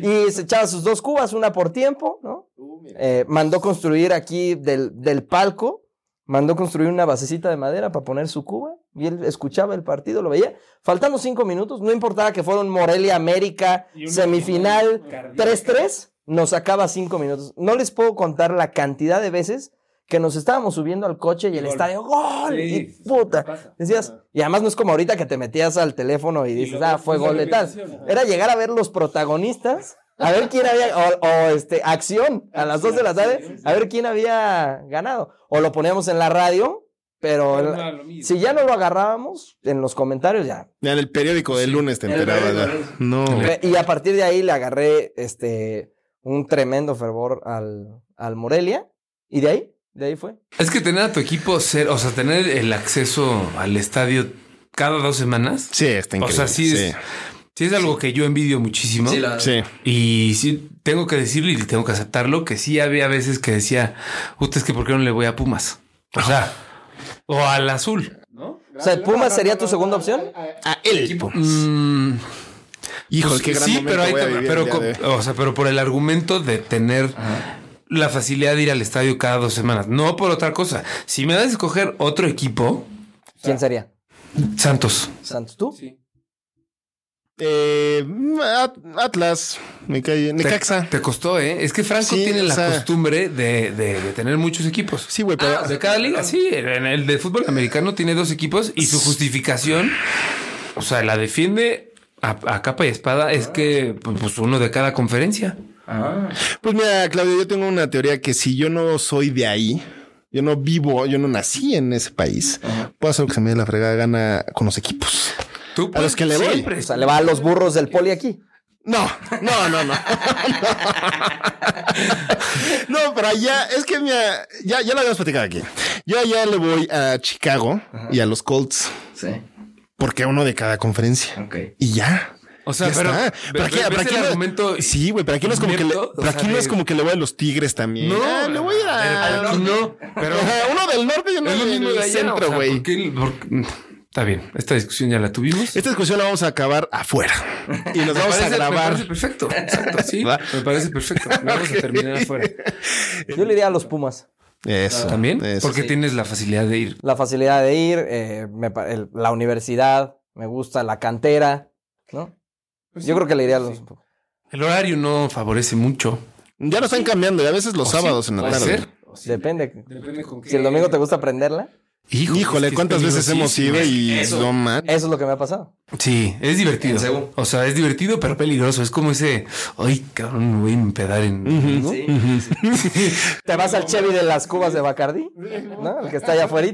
Y se echaba sus dos cubas, una por tiempo, ¿no? Eh, mandó construir aquí del, del palco, mandó construir una basecita de madera para poner su cuba y él escuchaba el partido, lo veía. Faltando cinco minutos, no importaba que fuera un Morelia América, semifinal 3-3, nos sacaba cinco minutos. No les puedo contar la cantidad de veces que nos estábamos subiendo al coche y el estadio, ¡gol! y puta. Decías, y además no es como ahorita que te metías al teléfono y dices, ah, fue gol de tal. Era llegar a ver los protagonistas, a ver quién había, o, o, este, acción a las 2 de la tarde, a ver quién había ganado. O lo poníamos en la radio, pero si ya no lo agarrábamos, en los comentarios ya. Ya en el periódico del lunes te enterabas. ya. No. Y a partir de ahí le agarré este un tremendo fervor al, al Morelia. Y de ahí, de ahí fue. Es que tener a tu equipo ser, o sea, tener el acceso al estadio cada dos semanas. Sí, está O increíble. sea, sí, es, sí es algo que yo envidio muchísimo. Sí. Y sí, tengo que decirlo y tengo que aceptarlo que sí había veces que decía, usted es que ¿por qué no le voy a Pumas? O sea, o al azul. O sea, ¿Pumas sería tu segunda opción? A el equipo. Mm, Híjole, Pues, sí, pero, vivir pero, o sea, pero por el argumento de tener la facilidad de ir al estadio cada dos semanas, no por otra cosa. Si me das a escoger otro equipo, ¿Quién sería? Santos. Santos, ¿tú? Eh, At- Atlas, me cae. Te, Necaxa. te costó, ¿eh? Es que Franco Sí, tiene o la sea- costumbre de, de- de tener muchos equipos. Sí, güey, pero. Ah, de cada liga, sí. En el de fútbol americano tiene dos equipos y su justificación, o sea, la defiende a, a capa y espada, es que pues uno de cada conferencia. Pues mira, Claudio, yo tengo una teoría que si yo no soy de ahí, yo no vivo, yo no nací en ese país, puedo hacer lo que se me dé la fregada gana con los equipos. Tú, A los que le voy. siempre. O sea, le va a los burros del poli aquí. No, no, no, no. no, pero allá, es que mira, ya, ya lo habíamos platicado aquí. Yo allá le voy a Chicago y a los Colts, Sí. porque uno de cada conferencia. Ok. Y ya. O sea, Ya pero, está. Pero aquí, pero aquí el no- argumento Sí, güey, pero aquí no es como que le, pero aquí no es como que le voy a los Tigres también. No, Ah, le voy a no, pero uno del norte y uno del centro, o sea, güey. ¿por qué- por qué- Está bien, esta discusión ya la tuvimos. Esta discusión la vamos a acabar afuera y nos Me vamos parece- a Me grabar. parece perfecto. Exacto, sí. Va. Me parece perfecto. Vamos a terminar afuera. Yo le iría a los Pumas. Eso. ¿También? eso. Porque tienes la facilidad de ir. La facilidad de ir, eh, me el- la universidad, me gusta la cantera, ¿no? Yo creo que le iría a los El horario no favorece mucho. Ya lo están cambiando y a veces los ¿O sí? sábados en la Puede tarde. ser. Depende. Depende con qué. Si el domingo te gusta aprenderla, Híjole, ¿cuántas veces hemos ido y Eso. no man? eso es lo que me ha pasado. Sí, es divertido. O sea, es divertido, pero peligroso. Es como ese, ay, cabrón, me voy a empedar en. ¿no? Sí. Te vas al Chevy de las cubas de Bacardi, ¿no? El que está allá afuera.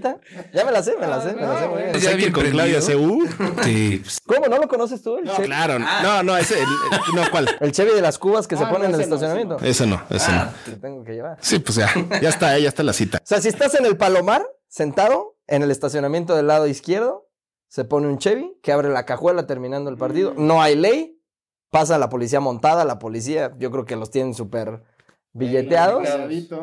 Ya me la sé, me la sé, me la sé muy bien. Pues Ya ir bien con. Claudia CU. Sí, pues, ¿Cómo? ¿No lo conoces tú? El, Chevy? Claro. No, no, ese. el- el- no, ¿cuál? El Chevy de las cubas que se pone en el estacionamiento. Ese no, ese no. Te tengo que llevar. Sí, pues ya. Ya está, ya está la cita. O sea, si estás en el Palomar, sentado en el estacionamiento del lado izquierdo, se pone un Chevy que abre la cajuela terminando el partido. No hay ley. Pasa la policía montada. La policía, yo creo que los tienen súper billeteados.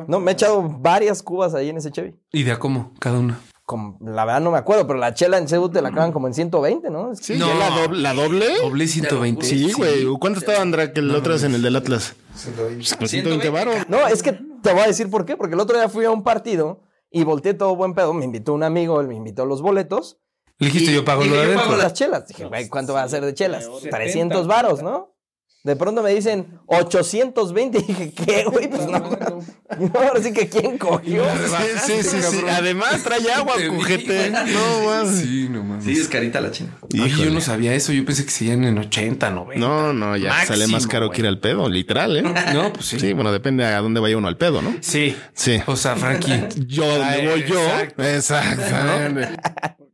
No, me he echado varias cubas ahí en ese Chevy. ¿Y de a cómo? Cada una. Como- la verdad no me acuerdo, pero la chela en Cebu te la acaban como en 120, ¿no? Es- Sí, No. la doble. ¿La doble? Doble 120. Sí, güey. ¿Cuánto estaba Andra que el otro es en el del Atlas? 120. 120 baros. No, es que te voy a decir por qué. Porque el otro día fui a un partido y volteé todo buen pedo. Me invitó un amigo, él me invitó los boletos. Le dijiste, yo pago lo de las chelas. Dije, güey, ¿cuánto va a ser de chelas? 300 varos, ¿no? De pronto me dicen 820. Dije, ¿qué, güey? Pues no. No, ahora sí que ¿quién cogió? Sí, sí, sí, sí. Además trae agua, Te vi, cojete. güey. No, mames. Sí, no mames. Sí, es carita la china. Ay, yo no sabía eso. Yo pensé que seguían en 80, 90. No, no, ya Máximo, sale más caro que ir al pedo, literal, ¿eh? No, pues sí. Sí, bueno, depende a dónde vaya uno al pedo, ¿no? Sí. Sí. O sea, Frankie. Yo, donde Ay, voy yo. exacto. Exactamente.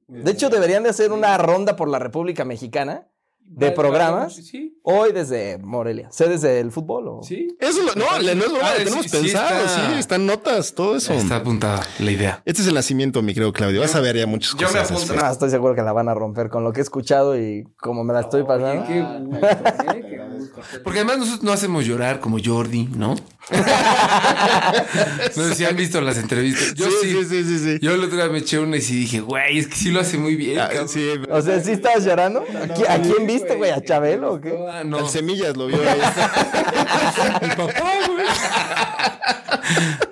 De hecho, deberían de hacer una ronda por la República Mexicana de programas. Sí. Hoy desde Morelia. ¿Sé desde el fútbol o...? Sí. Eso lo- no, le- no es broma, Ah, tenemos sí, sí pensado, está- sí, están notas, todo eso. Está apuntada la idea. Este es el nacimiento, mi querido Claudio. Vas a ver ya muchas yo me cosas. apunto. No, estoy seguro que la van a romper con lo que he escuchado y como me la estoy pasando. Porque además nosotros no hacemos llorar como Jordi, ¿no? no sé si han visto las entrevistas. Yo sí. sí, sí, sí, sí. Yo el otro día me eché una y sí dije, güey, es que sí lo hace muy bien. Ah, O sea, ¿sí estabas llorando? ¿A qui- ¿A quién viste, güey? ¿A Chabelo o qué? Ah, no. El semillas lo vio ahí. El papá, güey.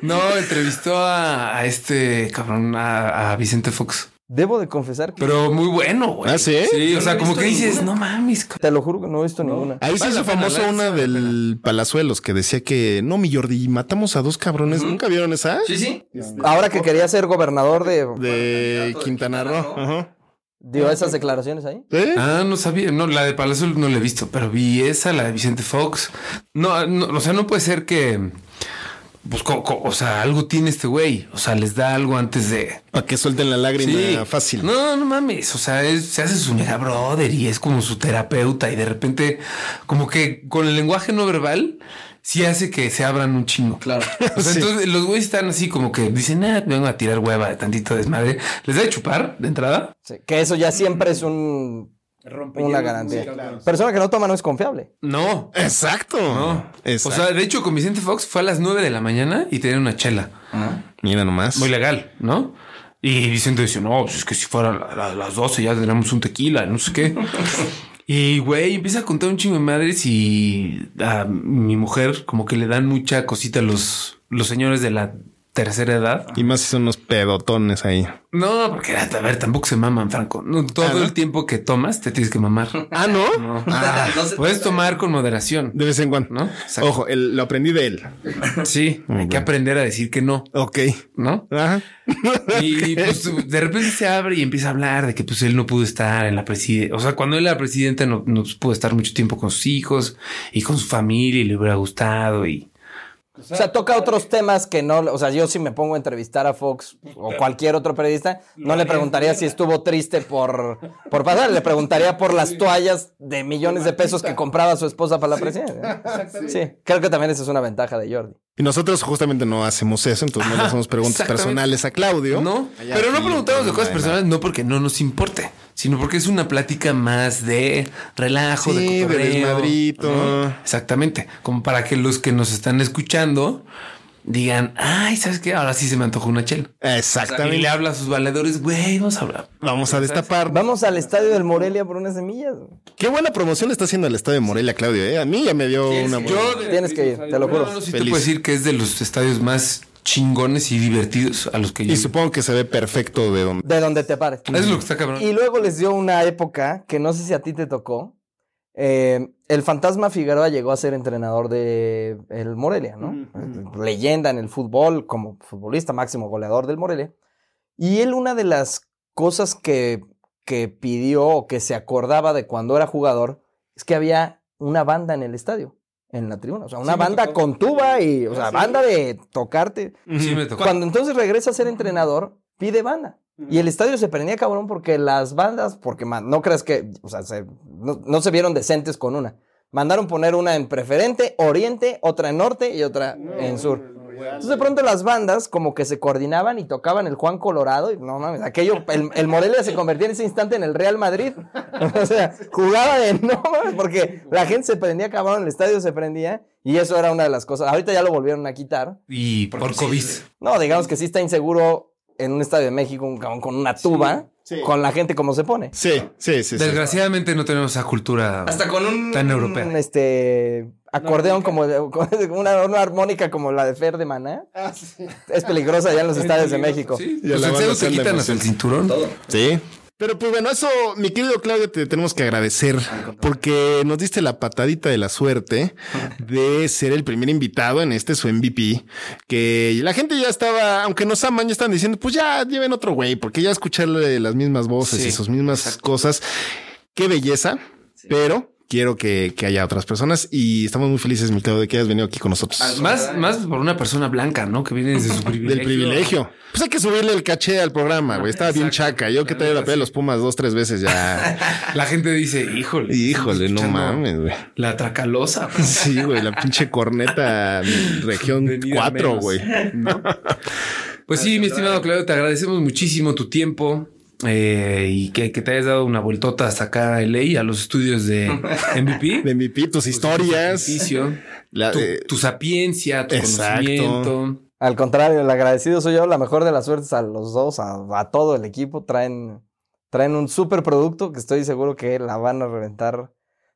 No, entrevistó a, a este cabrón, a, a Vicente Fox. Debo de confesar que... Pero muy bueno, güey. ¿Ah, sí? Sí, o sea, como que dices, ninguna. no mames. cabrón. Te lo juro que no he visto ninguna. Ahí se hizo famosa una del Palazuelos que decía que no, mi Jordi, matamos a dos cabrones. ¿Nunca vieron esa? Sí, sí. Ahora que quería ser gobernador de... De Quintana Roo. Ajá. ¿Dio esas declaraciones ahí? ¿Eh? Ah, no sabía. No, la de Palacio no la he visto, pero vi esa, la de Vicente Fox. No, no o sea, no puede ser que. Pues, co- co- o sea, algo tiene este güey. O sea, les da algo antes de. Para que suelten la lágrima Sí. fácil. No, no mames. O sea, es- se hace su mega brother y es como su terapeuta. Y de repente, como que con el lenguaje no verbal, sí hace que se abran un chingo. Claro. O sea, Sí. entonces los güeyes están así como que dicen, ah, vengo a tirar hueva de tantito desmadre. Les da de chupar de entrada. Sí, que eso ya siempre es un... Una garantía. Persona que no toma no es confiable. No, Exacto. No. Exacto. O sea, de hecho, con Vicente Fox fue a las 9 de la mañana y tenía una chela. Mira nomás. Muy legal, ¿no? Y Vicente dice, no, pues es que si fuera a las 12 ya tenemos un tequila, no sé qué. Y güey, empieza a contar un chingo de madres y a mi mujer como que le dan mucha cosita a los, los señores de la tercera edad. Y más si son unos pedotones ahí. No, porque a ver, tampoco se maman, Franco. No, todo Ah, ¿no? el tiempo que tomas te tienes que mamar. Ah, ¿no? No. Puedes tomar con moderación. De vez en cuando. ¿No? Exacto. Ojo, el- lo aprendí de él. Sí, hay que aprender a decir que no, Ok. ¿no? Ajá. Y pues de repente se abre y empieza a hablar de que pues él no pudo estar en la presidencia. O sea, cuando él era presidente no, no pudo estar mucho tiempo con sus hijos y con su familia y le hubiera gustado y... O sea, toca otros temas que no, o sea, yo si me pongo a entrevistar a Fox o cualquier otro periodista, no le preguntaría si estuvo triste por, por pasar, le preguntaría por las toallas de millones de pesos que compraba su esposa para la presidencia. Sí, creo que también esa es una ventaja de Jordi. Y nosotros justamente no hacemos eso, entonces no le hacemos preguntas personales a Claudio. No, Allá pero no preguntamos de cosas personales, no porque no nos importe, sino porque es una plática más de relajo, Sí, de de cotorreo, desmadrito. ¿no? Exactamente, como para que los que nos están escuchando digan, ay, ¿sabes qué? Ahora sí se me antojó una chela. Y Exactamente. le habla a sus valedores, güey, vamos a hablar. Vamos a destapar. Vamos al estadio del Morelia por unas semillas. Qué buena promoción le está haciendo al estadio de Morelia, Claudio. ¿eh? A mí ya me dio una. Yo de- Tienes que ir, te lo juro. No, no, sí te Feliz. puedo decir que es de los estadios más chingones y divertidos a los que yo. Y supongo que se ve perfecto de donde. De donde te pares. Es lo que está cabrón. Y luego les dio una época que no sé si a ti te tocó. eh, el fantasma Figueroa llegó a ser entrenador de el Morelia, ¿no? Leyenda en el fútbol, como futbolista máximo goleador del Morelia. Y él una de las cosas que, que pidió o que se acordaba de cuando era jugador es que había una banda en el estadio, en la tribuna. O sea, una banda con tuba y, o sea, banda de tocarte. Sí me tocó. Cuando entonces regresa a ser entrenador, pide banda. Y el estadio se prendía cabrón porque las bandas, porque man, no creas que, o sea, se- no, no se vieron decentes con una. Mandaron poner una en preferente, oriente, otra en norte y otra en sur. Entonces de pronto las bandas como que se coordinaban y tocaban el Juan Colorado y no mames, aquello, el, el Morelia se convertía en ese instante en el Real Madrid. O sea, jugaba de no mames, porque la gente se prendía cabrón, el estadio se prendía y eso era una de las cosas. Ahorita ya lo volvieron a quitar. Y por COVID. No, digamos que sí está inseguro en un estadio de México un cabrón con una tuba, con la gente como se pone. Sí, sí, sí. sí. Desgraciadamente no tenemos esa cultura con un, tan europea. un, este acordeón como de- con una, una armónica como la de Fer de Maná. Es peligrosa ya en los estadios de México. Sí, los enceros se quitan hasta el cinturón. Sí. Pero pues bueno, eso, mi querido Claudio, te tenemos que agradecer porque nos diste la patadita de la suerte de ser el primer invitado en este su MVP. Que la gente ya estaba, aunque nos aman, ya están diciendo, pues ya lleven otro güey, porque ya escucharle las mismas voces Sí, y sus mismas cosas. Qué belleza, pero quiero que, que haya otras personas y estamos muy felices, mi Claudio, de que hayas venido aquí con nosotros. Más, más por una persona blanca, ¿no? Que viene desde su privilegio. Del privilegio. Pues hay que subirle el caché al programa, güey. Estaba bien chaca. Yo que traigo la pelea de los Pumas dos, tres veces ya. La gente dice, híjole. Híjole, no mames, güey. La tracalosa. Sí, güey, la pinche corneta región Venida 4, menos. güey. Pues sí, mi estimado Claudio, te agradecemos muchísimo tu tiempo. Eh, y que, que te hayas dado una vueltota hasta acá a LA, a los estudios de MVP. De mi pi, tus historias. La- tu, eh, tu sapiencia, tu exacto. conocimiento. Al contrario, el agradecido soy yo, la mejor de las suertes a los dos, a, a todo el equipo. Traen, traen un super producto que estoy seguro que la van a reventar.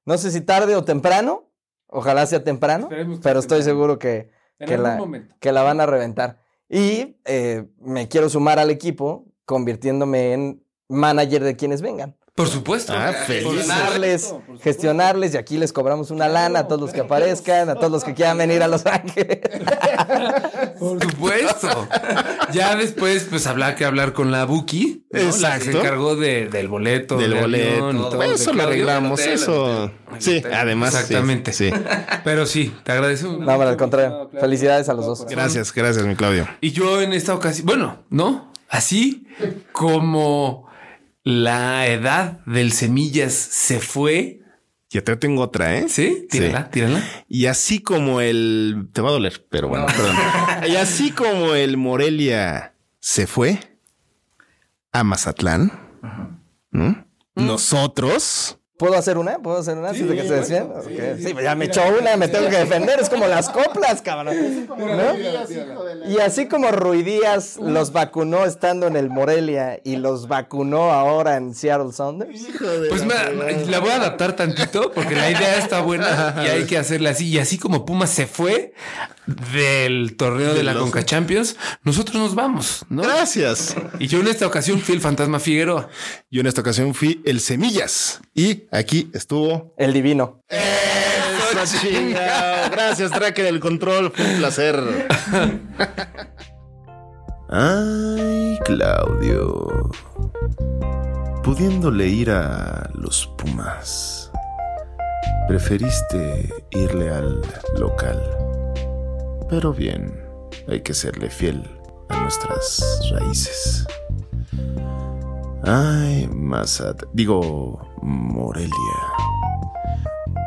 No sé si tarde o temprano, ojalá sea temprano, Esperemos pero estoy temprano. seguro que, que, la, que la van a reventar. Y eh, me quiero sumar al equipo convirtiéndome en manager de quienes vengan. Por supuesto. Ah, Por feliz. supuesto. Gestionarles, gestionarles y aquí les cobramos una lana a todos los que aparezcan, a todos los que quieran venir a Los Ángeles. Por supuesto. ya después, pues habrá que hablar con la Buki, ¿no? la que se encargó de- del boleto. del de boleto. avión todo, de eso lo arreglamos. Hotel, Eso. Sí, además. Exactamente. Sí. Pero sí, te agradecemos. No, pero al contrario. Felicidades a los dos. Gracias, gracias, mi Claudio. Y yo en esta ocasión, bueno, no, así como la edad del semillas se fue. Ya te tengo otra, ¿eh? Sí, tírala, tírala. Y así como el. Te va a doler, pero bueno, perdón. Y así como el Morelia se fue a Mazatlán, ¿no? Nosotros ¿Puedo hacer una? ¿Puedo hacer una? antes de que se? Ok. Sí, pues ya me echó una, me tengo que defender. Es como las coplas, cabrón. ¿No? Y así como Ruidías los vacunó estando en el Morelia y los vacunó ahora en Seattle Sounders. Pues me- me- la voy a adaptar tantito porque la idea está buena y hay que hacerla así. Y así como Pumas se fue del torneo de la los- Conca Champions, nosotros nos vamos, ¿no? Gracias. Y yo en esta ocasión fui el fantasma Figueroa. Yo en esta ocasión fui el Semillas y aquí estuvo. El divino. Eso. Gracias, Tracker del control. Fue un placer. Ay, Claudio. Pudiéndole ir a los Pumas, preferiste irle al local. Pero bien, hay que serle fiel a nuestras raíces. Ay, Mazat. Digo, Morelia.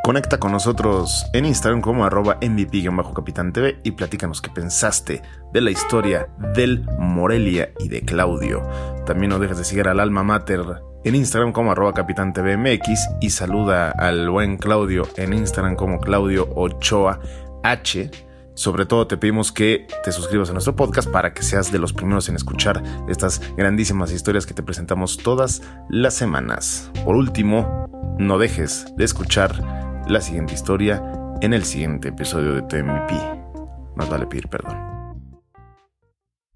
Conecta con nosotros en Instagram como arroba MVP-Capitán TV y platícanos qué pensaste de la historia del Morelia y de Claudio. También no dejes de seguir al alma mater en Instagram como arroba Capitán y saluda al buen Claudio en Instagram como Claudio Ochoa H. Sobre todo te pedimos que te suscribas a nuestro podcast para que seas de los primeros en escuchar estas grandísimas historias que te presentamos todas las semanas. Por último, no dejes de escuchar la siguiente historia en el siguiente episodio de tu MVP. Más vale pedir perdón.